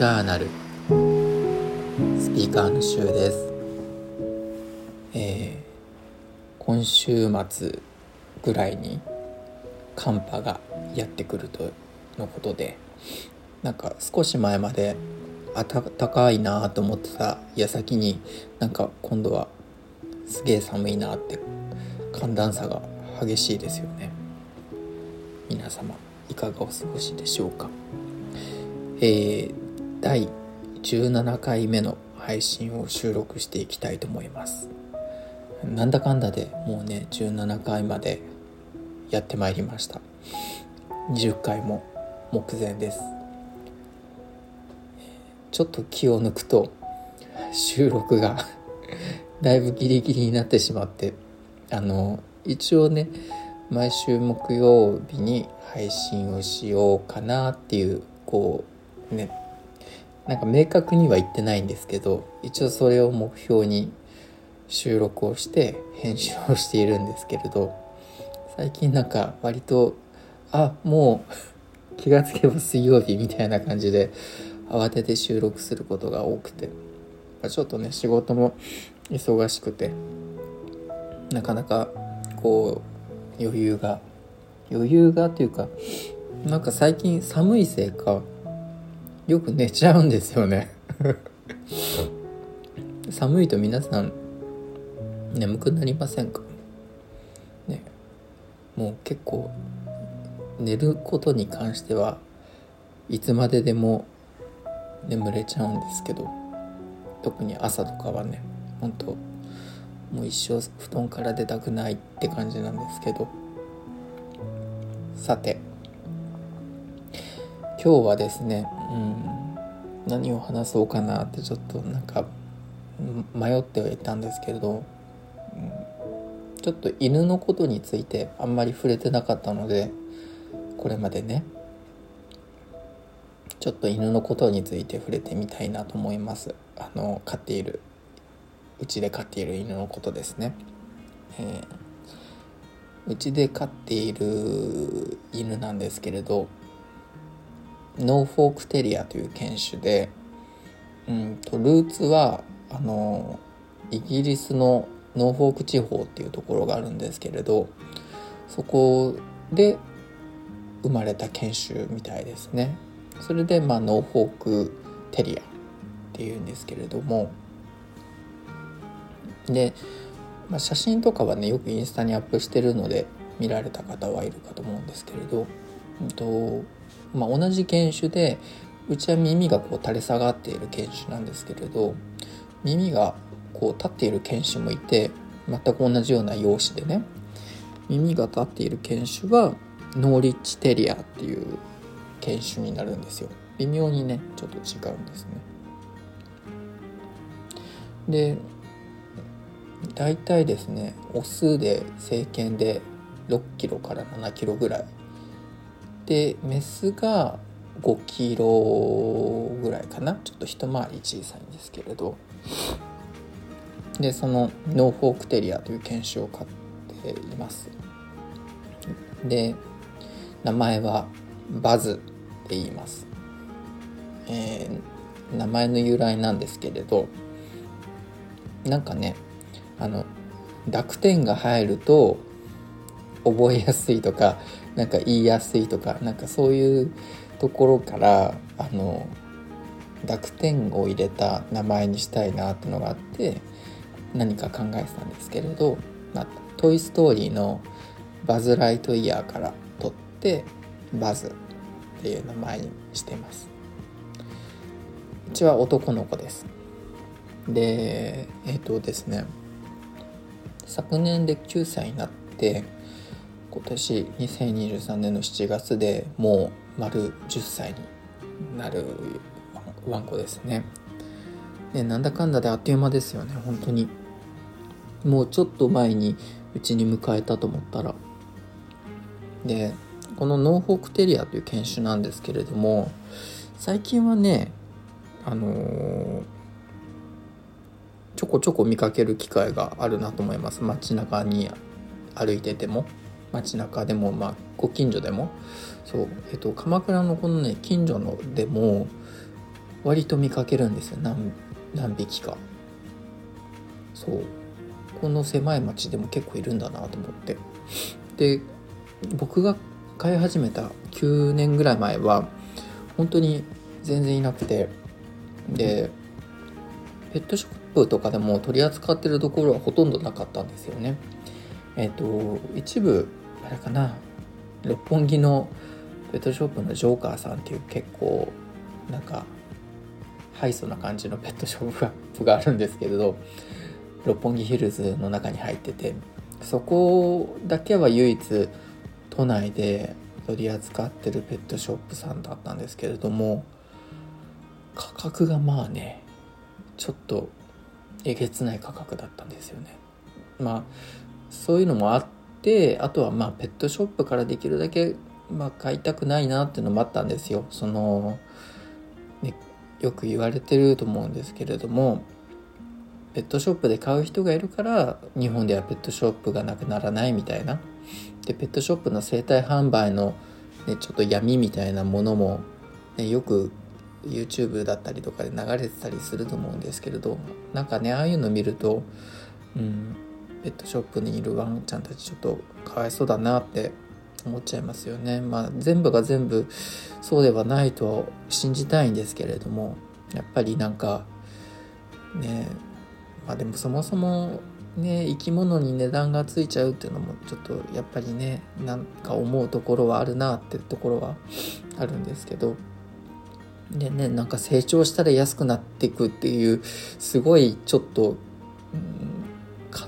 ジャーナル。スピーカーの週です、えー、今週末ぐらいに寒波がやってくるとのことでなんか少し前まで暖かいなと思ってた矢先になんか今度はすげえ寒いなって寒暖差が激しいですよね。皆様いかがお過ごしでしょうか。えー、第17回目の配信を収録していきたいと思います。なんだかんだでもうね17回までやってまいりました。20回も目前です。ちょっと気を抜くと収録がだいぶギリギリになってしまってあの一応ね毎週木曜日に配信をしようかなっていうこうねなんか明確には言ってないんですけど一応それを目標に収録をして編集をしているんですけれど最近なんか割とあもう 気がつけば水曜日みたいな感じで慌てて収録することが多くてちょっとね仕事も忙しくてなかなかこう余裕が余裕がというかなんか最近寒いせいかよく寝ちゃうんですよね。寒いと皆さん眠くなりませんか？ね。もう結構寝ることに関してはいつまででも眠れちゃうんですけど特に朝とかはね本当もう一生布団から出たくないって感じなんですけど。さて今日はですね、うん、何を話そうかなってちょっとなんか迷ってはいたんですけれど、うん、ちょっと犬のことについてあんまり触れてなかったのでこれまでねちょっと犬のことについて触れてみたいなと思います。あの飼っているうちで飼っている犬のことですね。えうちで飼っている犬なんですけれどノーフォークテリアという犬種で、うんと、ルーツはあのイギリスのノーフォーク地方っていうところがあるんですけれどそこで生まれた犬種みたいですね。それで、まあ、ノーフォークテリアっていうんですけれどもで、まあ、写真とかはねよくインスタにアップしてるので見られた方はいるかと思うんですけれど、うんとまあ、同じ犬種でうちは耳がこう垂れ下がっている犬種なんですけれど耳がこう立っている犬種もいて全く同じような容姿でね耳が立っている犬種はノーリッチテリアっていう犬種になるんですよ。微妙にねちょっと違うんですね。で大体ですねオスで成犬で6キロから7キロぐらいでメスが5キロぐらいかな。ちょっと一回り小さいんですけれど。でそのノーフォークテリアという犬種を飼っています。で名前はバズって言います、えー、名前の由来なんですけれど。なんかねあの濁点が入ると覚えやすいとかなんか言いやすいとかなんかそういうところからあの濁点を入れた名前にしたいなってのがあって何か考えてたんですけれど「まあ、トイ・ストーリー」のバズ・ライトイヤーから取ってバズっていう名前にしてます。うちは男の子です。でえっ、ー、とですね昨年で9歳になって今年2023年の7月でもう丸10歳になるワンコですね。ねなんだかんだであっという間ですよね本当に。もうちょっと前にうちに迎えたと思ったら。でこのノーフォークテリアという犬種なんですけれども最近はねあのー、ちょこちょこ見かける機会があるなと思います。街中に歩いてても。街中でも、まあ、ご近所でもそう、えっと、鎌倉のこのね近所のでも割と見かけるんですよ。何何匹か。そう。この狭い町でも結構いるんだなと思って。で僕が飼い始めた9年ぐらい前は本当に全然いなくて。でペットショップとかでも取り扱ってるところはほとんどなかったんですよね。えっ、と一部あれかな。六本木のペットショップのジョーカーさんっていう結構なんかハイソな感じのペットショップがあるんですけれど六本木ヒルズの中に入っててそこだけは唯一都内で取り扱ってるペットショップさんだったんですけれども価格がまあねちょっとえげつない価格だったんですよね。まあそういうのもあってあとはまあペットショップからできるだけまあ買いたくないなっていうのもあったんですよ。その、ね、よく言われてると思うんですけれどもペットショップで買う人がいるから日本ではペットショップがなくならないみたいな。でペットショップの生態販売の、ね、ちょっと闇みたいなものも、ね、よく YouTube だったりとかで流れてたりすると思うんですけれどなんかねああいうの見ると、うん、ペットショップにいるワンちゃんたちちょっとかわいそうだなって思っちゃいますよね。まあ全部が全部そうではないとは信じたいんですけれどもやっぱりなんかねまあでもそもそもね生き物に値段がついちゃうっていうのもちょっとやっぱりねなんか思うところはあるなってところはあるんですけどでねなんか成長したら安くなっていくっていうすごいちょっと、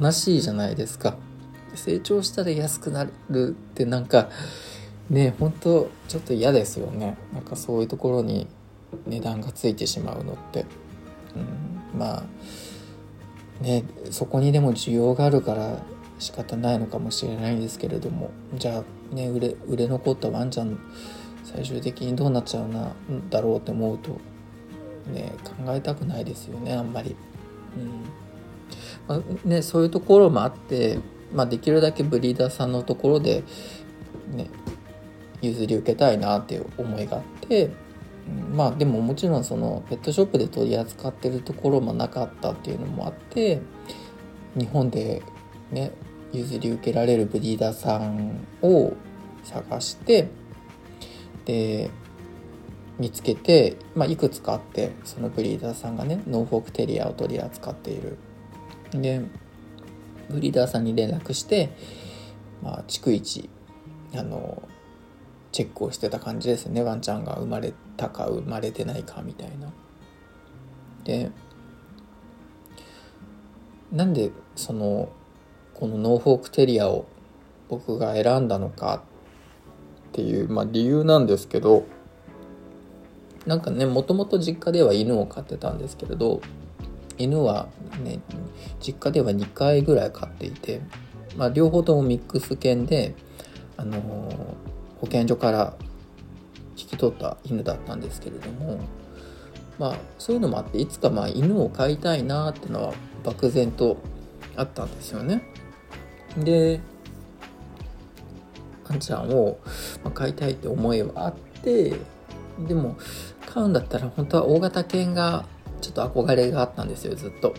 悲しいじゃないですか。成長したら安くなるってなんかね本当ちょっと嫌ですよね。なんかそういうところに値段がついてしまうのって、うん、まあねそこにでも需要があるから仕方ないのかもしれないんですけれども。じゃあね売れ売れ残ったワンちゃん最終的にどうなっちゃうなだろうって思うとね考えたくないですよねあんまり。うん。まあ、ね、そういうところもあって、まあ、できるだけブリーダーさんのところで、ね、譲り受けたいなっていう思いがあってまあでももちろんそのペットショップで取り扱ってるところもなかったっていうのもあって日本でね譲り受けられるブリーダーさんを探してで見つけて、まあ、いくつかあってそのブリーダーさんがねノーフォークテリアを取り扱っている。でブリーダーさんに連絡して、まあ、逐一あのチェックをしてた感じですねワンちゃんが生まれたか生まれてないかみたいな。でなんでそのこのノーフォークテリアを僕が選んだのかっていう、まあ、理由なんですけどなんかねもともと実家では犬を飼ってたんですけれど犬はね実家では2回ぐらい飼っていて、まあ、両方ともミックス犬であの保健所から引き取った犬だったんですけれどもまあそういうのもあっていつかまあ犬を飼いたいなっていうのは漠然とあったんですよね。であんちゃんを飼いたいって思いはあってでも飼うんだったら本当は大型犬がちょっと憧れがあったんですよずっと。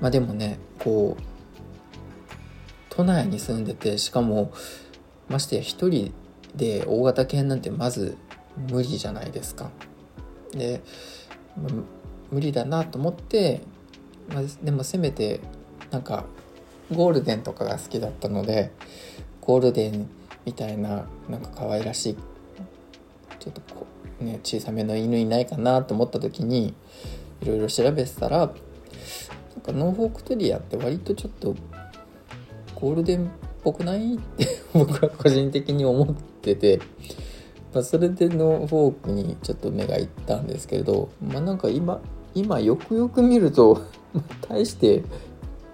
まあでもねこう都内に住んでてしかもましてや一人で大型犬なんてまず無理じゃないですか。で無理だなと思って、まあ、でもせめてなんかゴールデンとかが好きだったのでゴールデンみたいななんか可愛らしいね小さめの犬いないかなと思った時にいろいろ調べてたらなんかノーフォークテリアって割とちょっとゴールデンっぽくないって僕は個人的に思ってて、まあ、それでのフォークにちょっと目がいったんですけれど、まあ、なんか今今よくよく見ると大して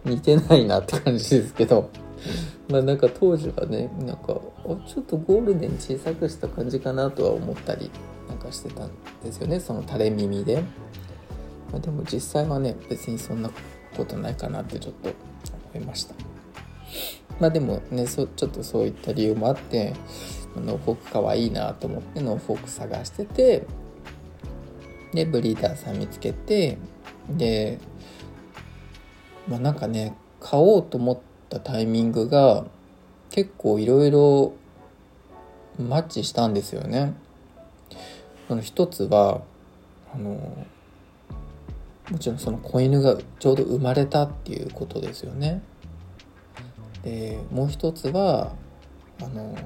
似てないなって感じですけどまあなんか当時はねなんかちょっとゴールデン小さくした感じかなとは思ったりかしてたんですよねその垂れ耳で、まあ、でも実際はね別にそんなことないかなってちょっと思いましたまあでもねちょっとそういった理由もあってノーフォークかわいいなと思ってノーフォーク探しててでブリーダーさん見つけてでまあなんかね買おうと思ったタイミングが結構いろいろマッチしたんですよね。その一つはあのもちろんその子犬がちょうど生まれたっていうことですよね。でもう一つはあの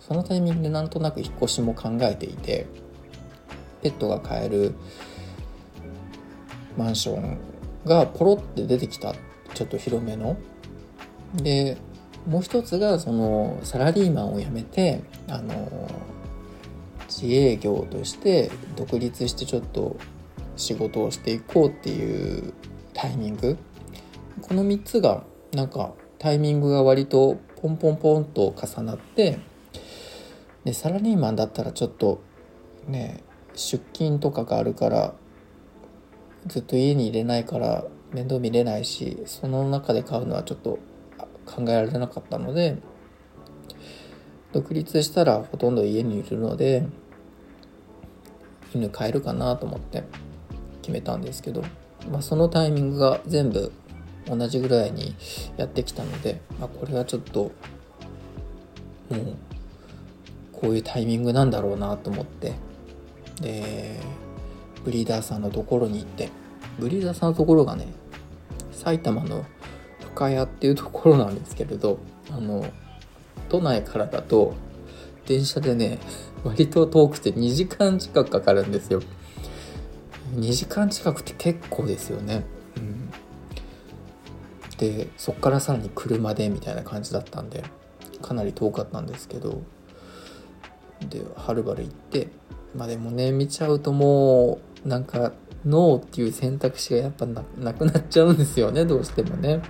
そのタイミングでなんとなく引っ越しも考えていてペットが飼えるマンションがポロって出てきたちょっと広めの。でもう一つがそのサラリーマンを辞めてあの自営業として独立してちょっと仕事をしていこうっていうタイミング。この3つがなんかタイミングが割とポンポンポンと重なってでサラリーマンだったらちょっとね出勤とかがあるからずっと家に入れないから面倒見れないしその中で買うのはちょっと考えられなかったので独立したらほとんど家にいるので犬飼えるかなと思って決めたんですけど、まあ、そのタイミングが全部同じぐらいにやってきたので、まあ、これはちょっともうこういうタイミングなんだろうなと思ってでブリーダーさんのところに行ってブリーダーさんのところがね埼玉の深谷っていうところなんですけれどあの都内からだと電車でね割と遠くて2時間近くかかるんですよ。2時間近くって結構ですよね、うん、でそっからさらに車でみたいな感じだったんでかなり遠かったんですけど。ではるばる行ってまあでもね見ちゃうともうなんかノーっていう選択肢がやっぱなくなっちゃうんですよねどうしてもね。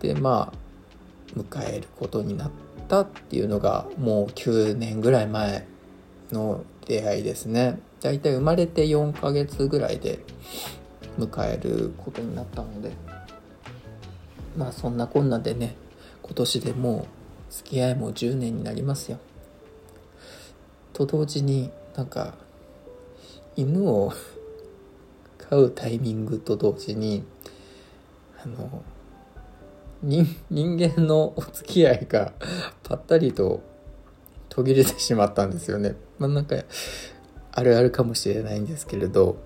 でまあ迎えることになったっていうのがもう9年ぐらい前の出会いですね。だいたい生まれて4ヶ月ぐらいで迎えることになったので。まあそんなこんなでね今年でもう付き合いも10年になりますよ。と同時になんか犬を飼うタイミングと同時にあの人間のお付き合いが ぱったりと途切れてしまったんですよね。まあなんかあるあるかもしれないんですけれど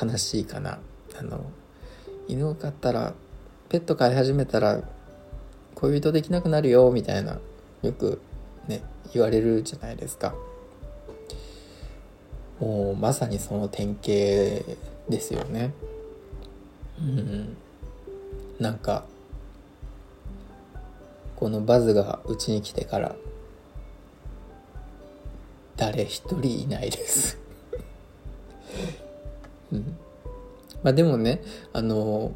悲しいかな。あの犬を飼ったらペット飼い始めたら恋人できなくなるよみたいなよくね言われるじゃないですか。もうまさにその典型ですよね。うん、なんかこのバズがうちに来てから誰一人いないです。うん、まあでもねあの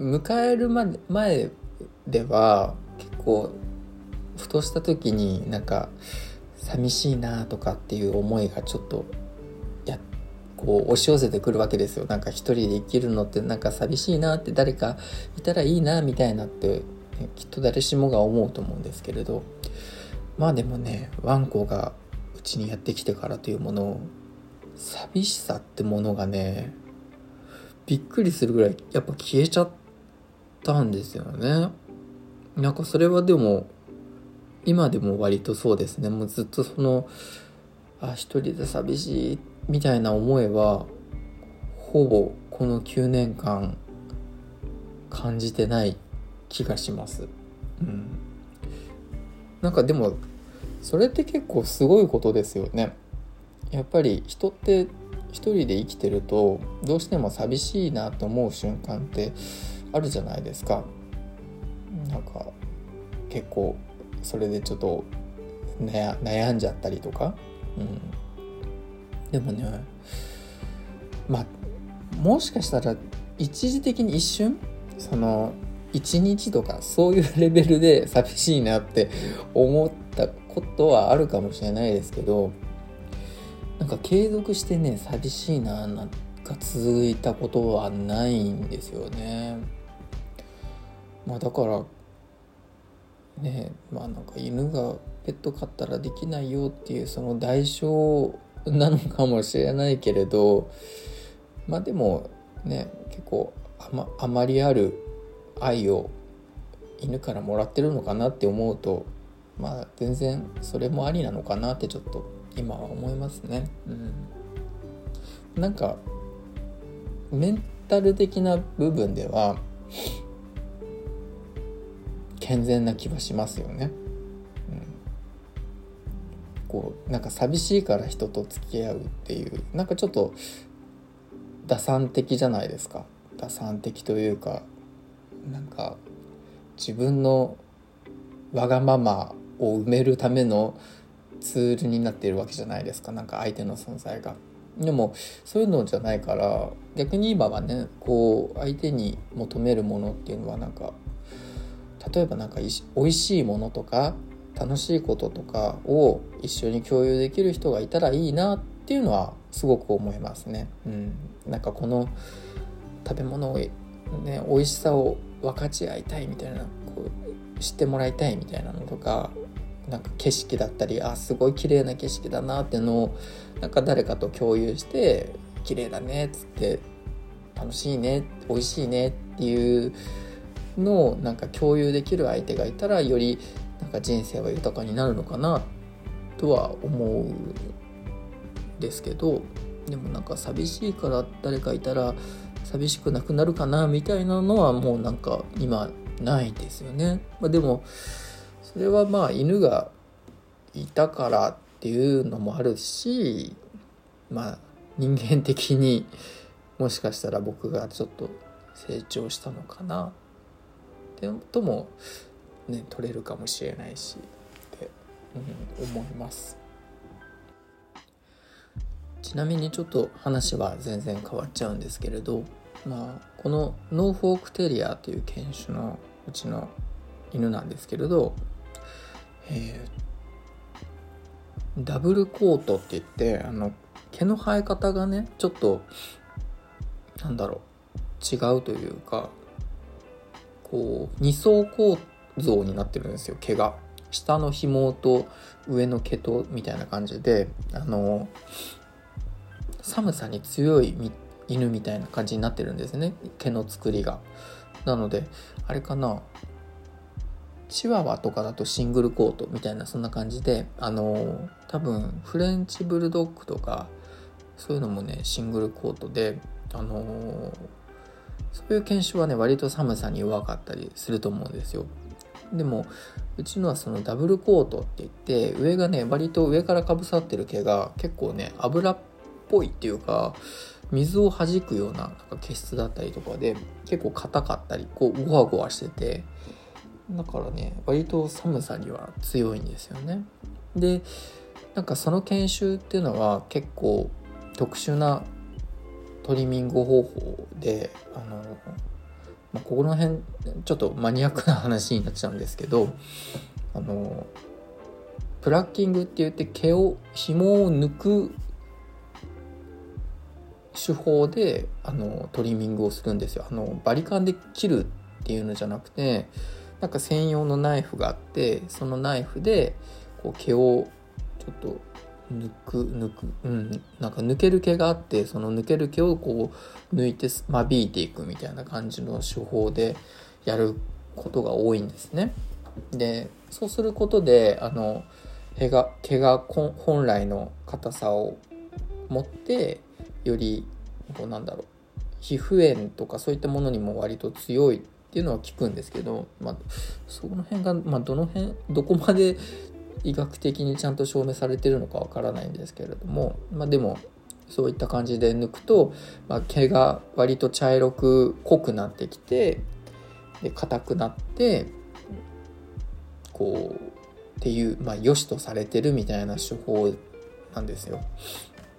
迎えるまで前では結構ふとした時になんか寂しいなとかっていう思いがちょっとやこう押し寄せてくるわけですよ。なんか一人で生きるのってなんか寂しいなって誰かいたらいいなみたいなってきっと誰しもが思うと思うんですけれどまあでもねワンコがうちにやってきてからというもの寂しさってものがねびっくりするぐらいやっぱ消えちゃったんですよね。なんかそれはでも今でも割とそうですね。もうずっとそのあ一人で寂しいみたいな思いはほぼこの9年間感じてない気がします。うん、なんかでもそれって結構すごいことですよね。やっぱり人って一人で生きてるとどうしても寂しいなと思う瞬間ってあるじゃないですか。なんか結構それでちょっと悩んじゃったりとか。うん、でもねまあもしかしたら一時的に一瞬その1日とかそういうレベルで寂しいなって思ったことはあるかもしれないですけどなんか継続してね寂しいななんか続いたことはないんですよね。まあだからねまあなんか犬がペット飼ったらできないよっていうその代償なのかもしれないけれどまあでもね結構あまあまりある愛を犬からもらってるのかなって思うとまあ全然それもありなのかなってちょっと今は思いますね。うん、なんかメンタル的な部分では健全な気はしますよね。うん、こうなんか寂しいから人と付き合うっていうなんかちょっと打算的じゃないですか打算的というかなんか自分のわがままを埋めるためのツールになっているわけじゃないですかなんか相手の存在が。でもそういうのじゃないから逆に今はねこう相手に求めるものっていうのはなんか例えばなんかおいしいものとか楽しいこととかを一緒に共有できる人がいたらいいなっていうのはすごく思いますね。うん、なんかこの食べ物をね美味しさを分かち合いたいみたいなこう知ってもらいたいみたいなのとかなんか景色だったりあすごい綺麗な景色だなっていうのをなんか誰かと共有して綺麗だねっつって楽しいね美味しいねっていうのをなんか共有できる相手がいたらよりなんか人生は豊かになるのかなとは思うんですけどでもなんか寂しいから誰かいたら寂しくなくなるかなみたいなのはもうなんか今ないですよね。まあ、でもそれはまあ犬がいたからっていうのもあるしまあ人間的に もしかしたら僕がちょっと成長したのかなってこともね取れるかもしれないしって、うん、思います。ちなみにちょっと話は全然変わっちゃうんですけれど、まあ、このノーフォークテリアという犬種のうちの犬なんですけれど、えー、ダブルコートって言ってあの毛の生え方がねちょっとなんだろう違うというかこう2層構造になってるんですよ毛が。下の紐と上の毛とみたいな感じであの寒さに強い犬みたいな感じになってるんですね。毛の作りが。なのであれかな。チワワとかだとシングルコートみたいなそんな感じであの多分フレンチブルドッグとかそういうのもねシングルコートであのそういう犬種はね割と寒さに弱かったりすると思うんですよ。でもうちのはそのダブルコートって言って上がね割と上からかぶさってる毛が結構ね油っぽいっていうか水を弾くようななんか毛質だったりとかで結構硬かったりこうゴワゴワしててだからね割と寒さには強いんですよね。でなんかその研修っていうのは結構特殊なトリミング方法であの、まあ、ここの辺ちょっとマニアックな話になっちゃうんですけどあのプラッキングって言って毛を紐を抜く手法であのトリミングをするんですよあのバリカンで切るっていうのじゃなくてなんか専用のナイフがあってそのナイフでこう毛をちょっと抜く抜くうんなんか抜ける毛があってその抜ける毛をこう抜いて間引いていくみたいな感じの手法でやることが多いんですね。でそうすることであの毛が毛が本来の硬さを持ってよりこうなんだろう皮膚炎とかそういったものにも割と強いっていうのは聞くんですけど、まあ、その辺が、まあ、どの辺どこまで医学的にちゃんと証明されてるのかわからないんですけれども、まあ、でもそういった感じで抜くと、まあ、毛が割と茶色く濃くなってきてで硬くなってこうっていう、まあ、良しとされてるみたいな手法なんですよ。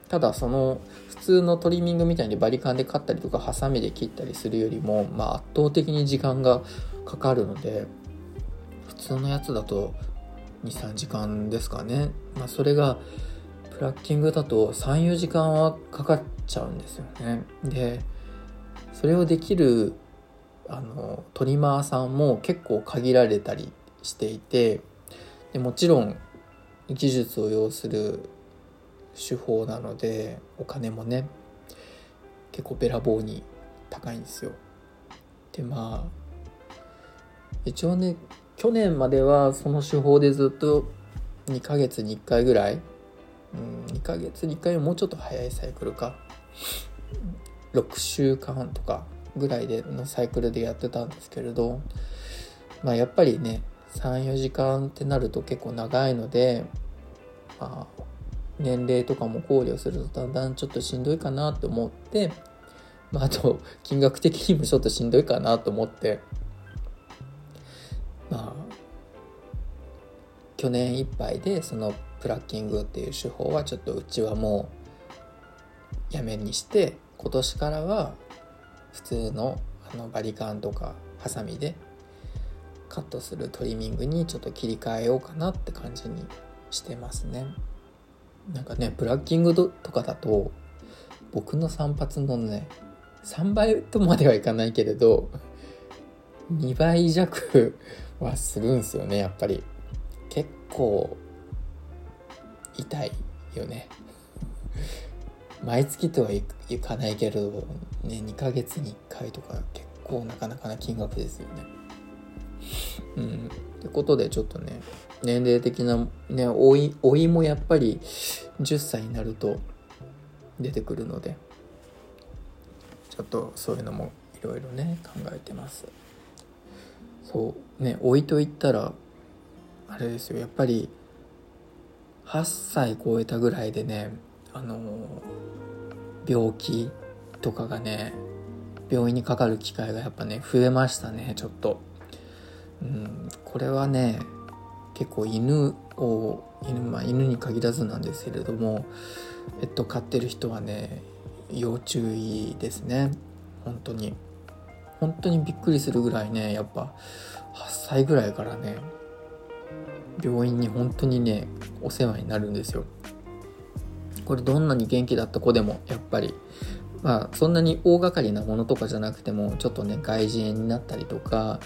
ただその普通のトリミングみたいにバリカンで刈ったりとかハサミで切ったりするよりも、まあ、圧倒的に時間がかかるので普通のやつだと23時間ですかね、まあ、それがプラッキングだと34時間はかかっちゃうんですよね。でそれをできるあのトリマーさんも結構限られたりしていてでもちろん技術を要する手法なのでお金もね結構べらぼうに高いんですよ。でまあ一応ね去年まではその手法でずっと2ヶ月に1回ぐらい、うん、2ヶ月に1回もうちょっと早いサイクルか6週間とかぐらいでのサイクルでやってたんですけれどまあやっぱりね34時間ってなると結構長いのでまあ年齢とかも考慮するとだんだんちょっとしんどいかなと思って、まあ、あと金額的にもちょっとしんどいかなと思ってまあ去年いっぱいでそのプラッキングっていう手法はちょっとうちはもうやめにして今年からは普通のあのバリカンとかハサミでカットするトリミングにちょっと切り替えようかなって感じにしてますね。なんかねプラッキングとかだと僕の散髪のね3倍とまではいかないけれど2倍弱 はするんすよねやっぱり。結構痛いよね。毎月とはいかないけれどね2ヶ月に1回とか結構なかなかな金額ですよね。うん。ってことでちょっとね年齢的なね老い老いもやっぱり10歳になると出てくるのでちょっとそういうのもいろいろね考えてます。そうね老いといったらあれですよ。やっぱり8歳超えたぐらいでねあの病気とかがね病院にかかる機会がやっぱね増えましたねちょっと。うんこれはね結構犬を犬,、まあ、犬に限らずなんですけれどもペット飼ってる人はね要注意ですね。本当に。本当にびっくりするぐらいねやっぱ8歳ぐらいからね病院に本当にねお世話になるんですよ。これどんなに元気だった子でもやっぱりまあそんなに大掛かりなものとかじゃなくてもちょっとね外耳炎になったりとか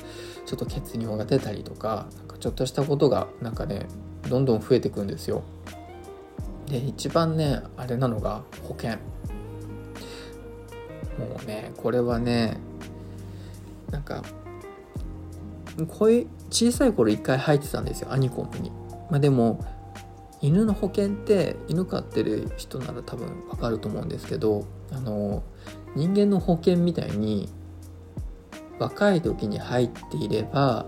ちょっと血尿が出たりとかなんかちょっとしたことがなんかねどんどん増えてくんですよ。で一番ねあれなのが保険。もうねこれはねなんかこういう小さい頃一回入ってたんですよアニコムに、まあ、でも犬の保険って犬飼ってる人なら多分わかると思うんですけどあの人間の保険みたいに若い時に入っていれば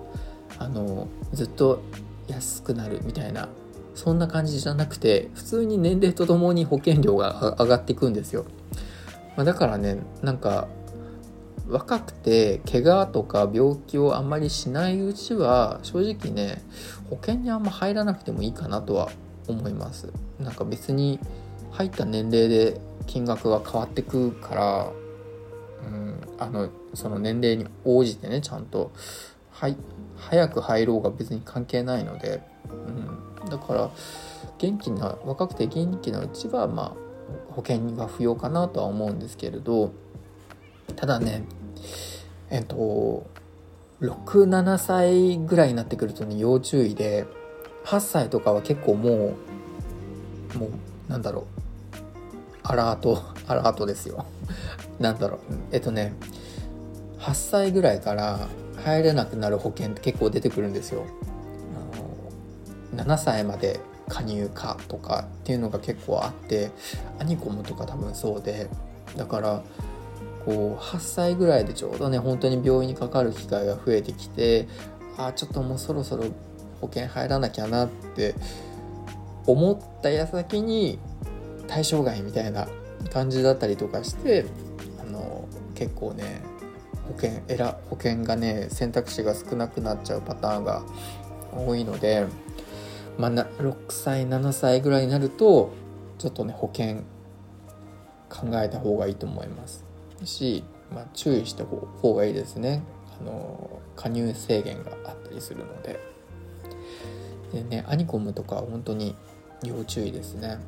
あのずっと安くなるみたいなそんな感じじゃなくて普通に年齢とともに保険料が上がっていくんですよ、まあ、だからねなんか若くて怪我とか病気をあんまりしないうちは正直ね保険にあんま入らなくてもいいかなとは思います。なんか別に入った年齢で金額が変わってくからうんあのその年齢に応じてねちゃんとはい早く入ろうが別に関係ないので、うん、だから元気な若くて元気なうちはまあ保険が不要かなとは思うんですけれどただねえっと67歳ぐらいになってくるとね要注意で8歳とかは結構もうもうなんだろうアラートアラートですよ。なんだろう。えっとね8歳ぐらいから入れなくなる保険って結構出てくるんですよ。あの7歳まで加入かとかっていうのが結構あってアニコムとか多分そうで。だからこう8歳ぐらいでちょうどね本当に病院にかかる機会が増えてきてああちょっともうそろそろ保険入らなきゃなって思った矢先に対象外みたいな感じだったりとかしてあの結構ね保険保険がね選択肢が少なくなっちゃうパターンが多いので、まあ、6歳7歳ぐらいになるとちょっとね保険考えた方がいいと思います。し、まあ、注意した方がいいですね。あの加入制限があったりするので。でねアニコムとか本当に要注意ですね。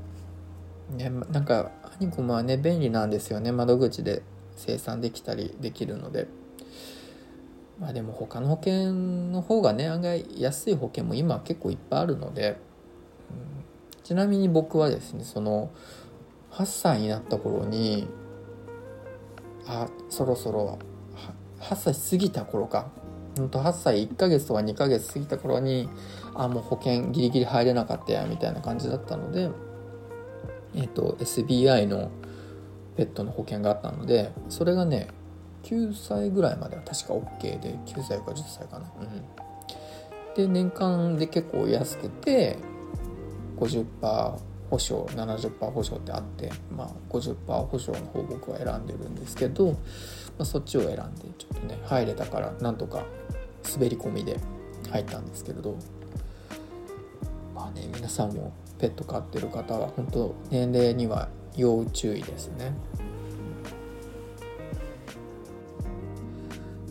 ねなんかアニコムはね便利なんですよね。窓口で生産できたりできるので。まあでも他の保険の方がね案外安い保険も今結構いっぱいあるので、うん、ちなみに僕はですねその8歳になった頃にあそろそろ8歳過ぎた頃か。ほんと8歳1ヶ月とか2ヶ月過ぎた頃にあもう保険ギリギリ入れなかったやみたいな感じだったので。えっ、と SBI のペットの保険があったのでそれがね9歳ぐらいまでは確か OK で9歳か10歳かな。うん。で年間で結構安くて50%保証70%保証ってあって、まあ、50%保証の方僕は選んでるんですけど、まあ、そっちを選んでちょっとね入れたからなんとか滑り込みで入ったんですけれどまあね皆さんもペット飼ってる方は本当年齢には要注意ですね。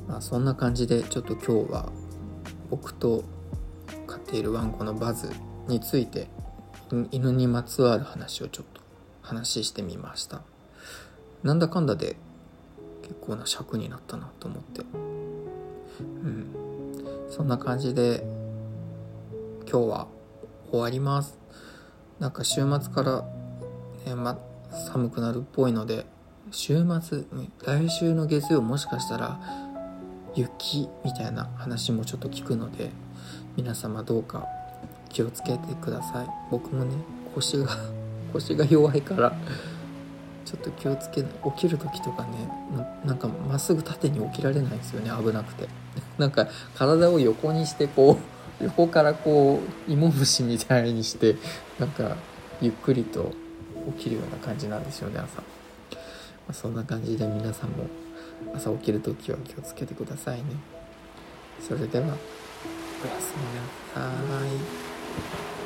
まあそんな感じでちょっと今日は僕と飼っているワンコのバズについて犬にまつわる話をちょっと話してみました。なんだかんだで結構な尺になったなと思って。うん。そんな感じで今日は終わります。なんか週末から、ねま、寒くなるっぽいので週末来週の月曜もしかしたら雪みたいな話もちょっと聞くので皆様どうか気をつけてください。僕もね腰が 腰が弱いからちょっと気をつけない起きる時とかねなんかまっすぐ縦に起きられないんですよね危なくて。なんか体を横にしてこう横からこう芋虫みたいにしてなんかゆっくりと起きるような感じなんですよね朝、まあ、そんな感じで皆さんも朝起きる時は気をつけてくださいね。それではおやすみなさい。